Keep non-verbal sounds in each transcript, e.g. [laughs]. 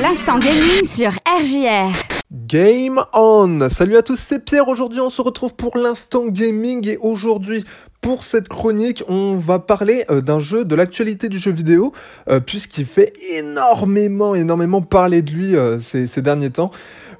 L'instant gaming sur RJR. Game on Salut à tous, c'est Pierre. Aujourd'hui, on se retrouve pour l'instant gaming et aujourd'hui, pour cette chronique, on va parler euh, d'un jeu de l'actualité du jeu vidéo, euh, puisqu'il fait énormément, énormément parler de lui euh, ces, ces, derniers temps.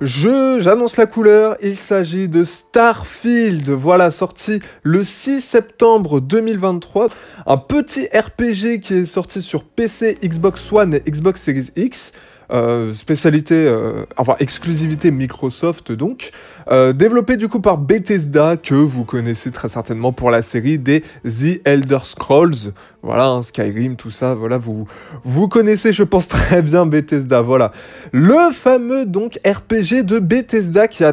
Je, j'annonce la couleur, il s'agit de Starfield, voilà, sorti le 6 septembre 2023. Un petit RPG qui est sorti sur PC, Xbox One et Xbox Series X. Euh, spécialité, euh, enfin exclusivité Microsoft donc, euh, développé du coup par Bethesda que vous connaissez très certainement pour la série des The Elder Scrolls, voilà hein, Skyrim, tout ça, voilà vous vous connaissez je pense [laughs] très bien Bethesda, voilà. Le fameux donc RPG de Bethesda qui a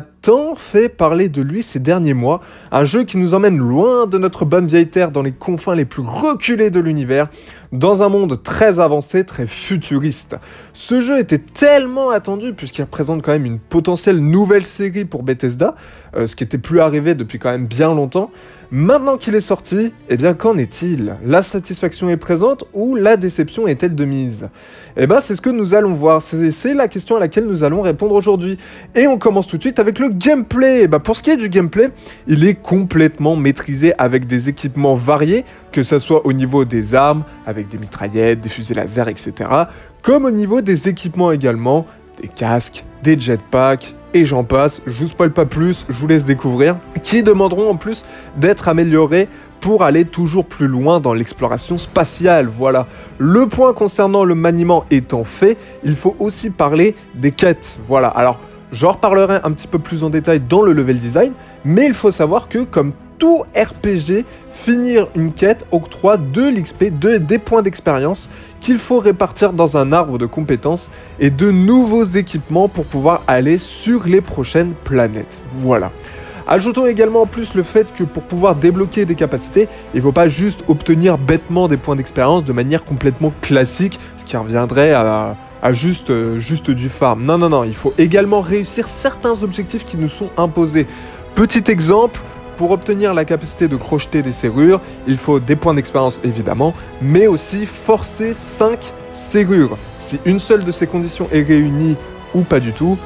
fait parler de lui ces derniers mois, un jeu qui nous emmène loin de notre bonne vieille terre dans les confins les plus reculés de l'univers dans un monde très avancé, très futuriste. Ce jeu était tellement attendu puisqu'il représente quand même une potentielle nouvelle série pour Bethesda, euh, ce qui était plus arrivé depuis quand même bien longtemps. Maintenant qu'il est sorti, eh bien qu'en est-il? La satisfaction est présente ou la déception est-elle de mise? Eh bien c'est ce que nous allons voir, c'est la question à laquelle nous allons répondre aujourd'hui. Et on commence tout de suite avec le gameplay. Eh ben, pour ce qui est du gameplay, il est complètement maîtrisé avec des équipements variés, que ce soit au niveau des armes, avec des mitraillettes, des fusées laser, etc., comme au niveau des équipements également, des casques, des jetpacks, et j'en passe, je vous spoil pas plus, je vous laisse découvrir, qui demanderont en plus d'être améliorés pour aller toujours plus loin dans l'exploration spatiale. Voilà. Le point concernant le maniement étant fait, il faut aussi parler des quêtes. Voilà. Alors, j'en reparlerai un petit peu plus en détail dans le level design, mais il faut savoir que comme tout RPG, finir une quête octroie de l'XP, de, des points d'expérience qu'il faut répartir dans un arbre de compétences et de nouveaux équipements pour pouvoir aller sur les prochaines planètes. Voilà. Ajoutons également en plus le fait que pour pouvoir débloquer des capacités, il ne faut pas juste obtenir bêtement des points d'expérience de manière complètement classique, ce qui reviendrait à, à juste, euh, juste du farm. Non, non, non, il faut également réussir certains objectifs qui nous sont imposés. Petit exemple, pour obtenir la capacité de crocheter des serrures, il faut des points d'expérience évidemment, mais aussi forcer 5 serrures. Si une seule de ces conditions est réunie ou pas du tout,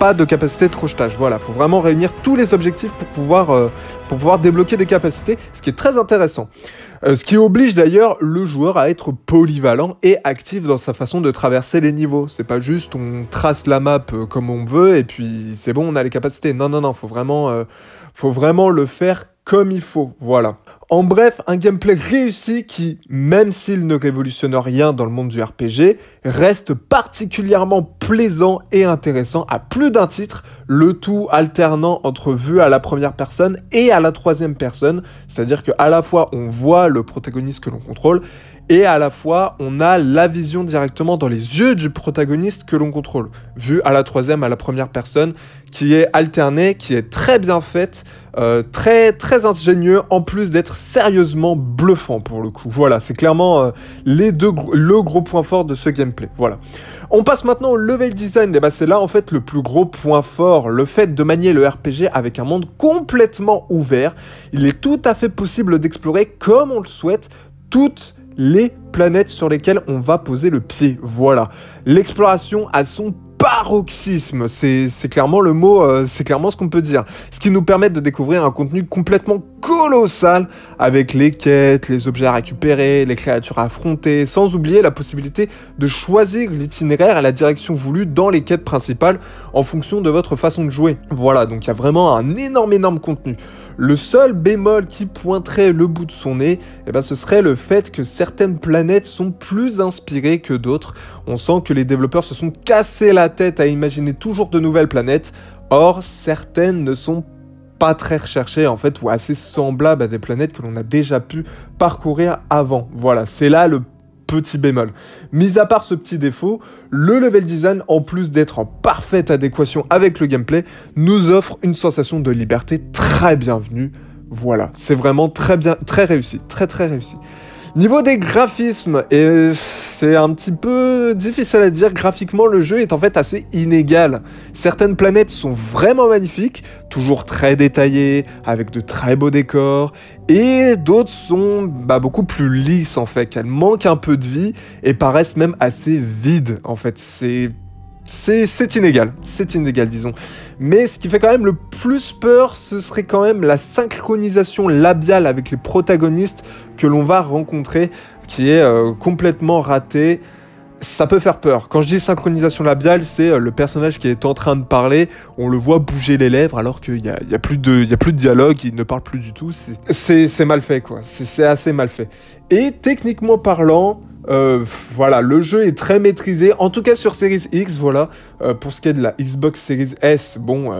pas de capacité de crochetage. Voilà, il faut vraiment réunir tous les objectifs pour pouvoir, euh, pour pouvoir débloquer des capacités, ce qui est très intéressant. Euh, ce qui oblige d'ailleurs le joueur à être polyvalent et actif dans sa façon de traverser les niveaux. C'est pas juste on trace la map euh, comme on veut et puis c'est bon, on a les capacités. Non, non, non, faut vraiment, faut vraiment le faire comme il faut. Voilà. En bref, un gameplay réussi qui, même s'il ne révolutionne rien dans le monde du RPG, reste particulièrement plaisant et intéressant à plus d'un titre, le tout alternant entre vue à la première personne et à la troisième personne, c'est-à-dire qu'à la fois on voit le protagoniste que l'on contrôle et à la fois on a la vision directement dans les yeux du protagoniste que l'on contrôle, vue à la troisième, à la première personne, qui est alternée, qui est très bien faite, euh, très très ingénieux, en plus d'être sérieusement bluffant pour le coup. Voilà, c'est clairement euh, les deux le gros point fort de ce gameplay. Voilà. On passe maintenant au level design, et bah c'est là en fait le plus gros point fort, le fait de manier le RPG avec un monde complètement ouvert. Il est tout à fait possible d'explorer comme on le souhaite toutes les planètes sur lesquelles on va poser le pied. Voilà. L'exploration a son paroxysme, c'est clairement le mot, euh, c'est clairement ce qu'on peut dire. Ce qui nous permet de découvrir un contenu complètement colossal avec les quêtes, les objets à récupérer, les créatures à affronter, sans oublier la possibilité de choisir l'itinéraire et la direction voulue dans les quêtes principales en fonction de votre façon de jouer. Voilà, donc il y a vraiment un énorme énorme contenu. Le seul bémol qui pointerait le bout de son nez, eh ben, ce serait le fait que certaines planètes sont plus inspirées que d'autres. On sent que les développeurs se sont cassés la tête à imaginer toujours de nouvelles planètes. Or, certaines ne sont pas très recherchées en fait ou assez semblables à des planètes que l'on a déjà pu parcourir avant. Voilà, c'est là le petit bémol. Mis à part ce petit défaut, le level design, en plus d'être en parfaite adéquation avec le gameplay, nous offre une sensation de liberté très bienvenue. Voilà, c'est vraiment très bien, très réussi, très très réussi. Niveau des graphismes, et c'est un petit peu difficile à dire, graphiquement le jeu est en fait assez inégal. Certaines planètes sont vraiment magnifiques, toujours très détaillées, avec de très beaux décors, et d'autres sont bah, beaucoup plus lisses en fait, qu'elles manquent un peu de vie et paraissent même assez vides en fait. C'est c'est inégal, c'est inégal disons. Mais ce qui fait quand même le plus peur, ce serait quand même la synchronisation labiale avec les protagonistes que l'on va rencontrer, qui est euh, complètement ratée ça peut faire peur. Quand je dis synchronisation labiale, c'est euh, le personnage qui est en train de parler, on le voit bouger les lèvres alors qu'il n'y a, plus de dialogue, il ne parle plus du tout. C'est mal fait, quoi. C'est assez mal fait. Et techniquement parlant, euh, voilà, le jeu est très maîtrisé, en tout cas sur Series X, voilà. Euh, pour ce qui est de la Xbox Series S, bon,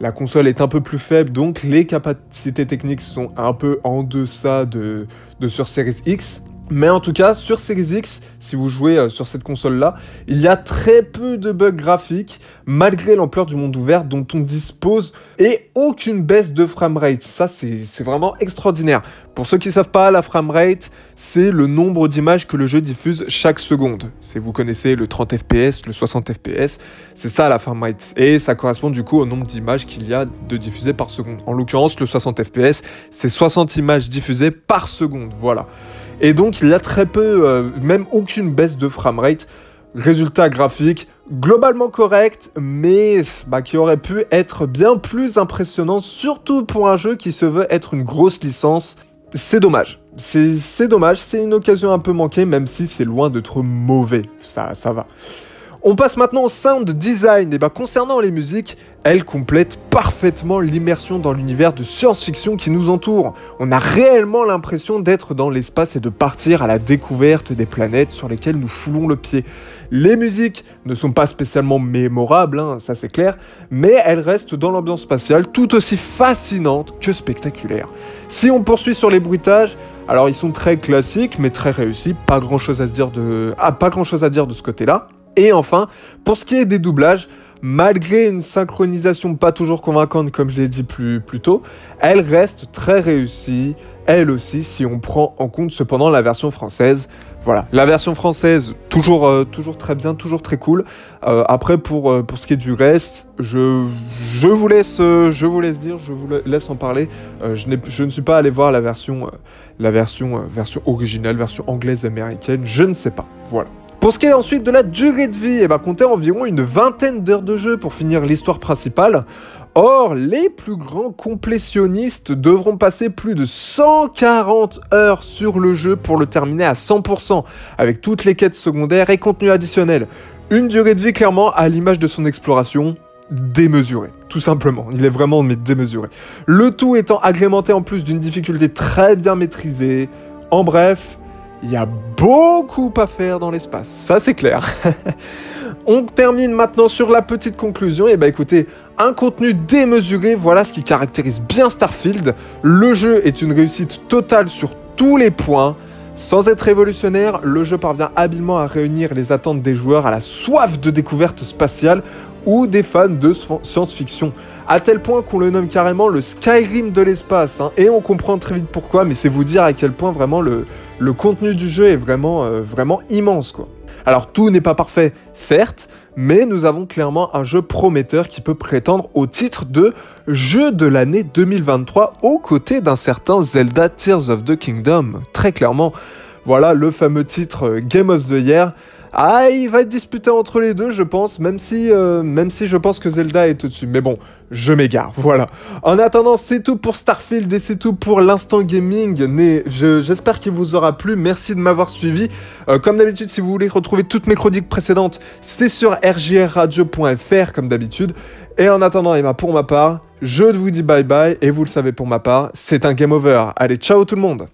la console est un peu plus faible, donc les capacités techniques sont un peu en deçà de, de sur Series X. Mais en tout cas, sur Series X, si vous jouez euh, sur cette console-là, il y a très peu de bugs graphiques, malgré l'ampleur du monde ouvert dont on dispose, et aucune baisse de framerate. Ça, c'est vraiment extraordinaire. Pour ceux qui ne savent pas, la framerate, c'est le nombre d'images que le jeu diffuse chaque seconde. Si vous connaissez le 30 fps, le 60 fps, c'est ça la framerate. Et ça correspond du coup au nombre d'images qu'il y a de diffusées par seconde. En l'occurrence, le 60 fps, c'est 60 images diffusées par seconde. Voilà. Et donc il y a très peu, euh, même aucune baisse de framerate. Résultat graphique globalement correct, mais bah, qui aurait pu être bien plus impressionnant, surtout pour un jeu qui se veut être une grosse licence. C'est dommage. C'est dommage, c'est une occasion un peu manquée, même si c'est loin d'être mauvais. Ça, ça va. On passe maintenant au sound design. Et bah concernant les musiques, elles complètent parfaitement l'immersion dans l'univers de science-fiction qui nous entoure. On a réellement l'impression d'être dans l'espace et de partir à la découverte des planètes sur lesquelles nous foulons le pied. Les musiques ne sont pas spécialement mémorables, hein, ça c'est clair, mais elles restent dans l'ambiance spatiale tout aussi fascinante que spectaculaire. Si on poursuit sur les bruitages, alors ils sont très classiques mais très réussis, pas grand chose à dire de, ah, pas grand chose à dire de ce côté-là. Et enfin, pour ce qui est des doublages, malgré une synchronisation pas toujours convaincante comme je l'ai dit plus, plus tôt, elle reste très réussie, elle aussi, si on prend en compte cependant la version française. Voilà, la version française, toujours, euh, toujours très bien, toujours très cool. Euh, après, pour, euh, pour ce qui est du reste, je, je, vous laisse, je vous laisse dire, je vous laisse en parler. je, je ne suis pas allé voir la version, la version, version originale, version anglaise-américaine, je ne sais pas. Voilà. Pour ce qui est ensuite de la durée de vie, eh ben, comptez environ une vingtaine d'heures de jeu pour finir l'histoire principale. Or, les plus grands complétionnistes devront passer plus de 140 heures sur le jeu pour le terminer à 100%, avec toutes les quêtes secondaires et contenus additionnels. Une durée de vie clairement à l'image de son exploration, démesurée, tout simplement. Il est vraiment démesuré. Le tout étant agrémenté en plus d'une difficulté très bien maîtrisée. En bref, il y a beaucoup à faire dans l'espace, ça c'est clair. [laughs] On termine maintenant sur la petite conclusion. Et bah écoutez, un contenu démesuré, voilà ce qui caractérise bien Starfield. Le jeu est une réussite totale sur tous les points. Sans être révolutionnaire, le jeu parvient habilement à réunir les attentes des joueurs à la soif de découverte spatiale ou des fans de science-fiction. À tel point qu'on le nomme carrément le Skyrim de l'espace. Hein. Et on comprend très vite pourquoi, mais c'est vous dire à quel point vraiment le, le contenu du jeu est vraiment, euh, vraiment immense. Quoi. Alors tout n'est pas parfait, certes, mais nous avons clairement un jeu prometteur qui peut prétendre au titre de jeu de l'année 2023 aux côtés d'un certain Zelda Tears of the Kingdom. Très clairement, voilà le fameux titre euh, Game of the Year ah, il va être disputé entre les deux, je pense, même si, euh, même si je pense que Zelda est au-dessus. Mais bon, je m'égare, voilà. En attendant, c'est tout pour Starfield et c'est tout pour l'instant gaming. J'espère qu'il vous aura plu. Merci de m'avoir suivi. Euh, comme d'habitude, si vous voulez retrouver toutes mes chroniques précédentes, c'est sur rgrradio.fr, comme d'habitude. Et en attendant, Emma, pour ma part, je vous dis bye bye. Et vous le savez pour ma part, c'est un game over. Allez, ciao tout le monde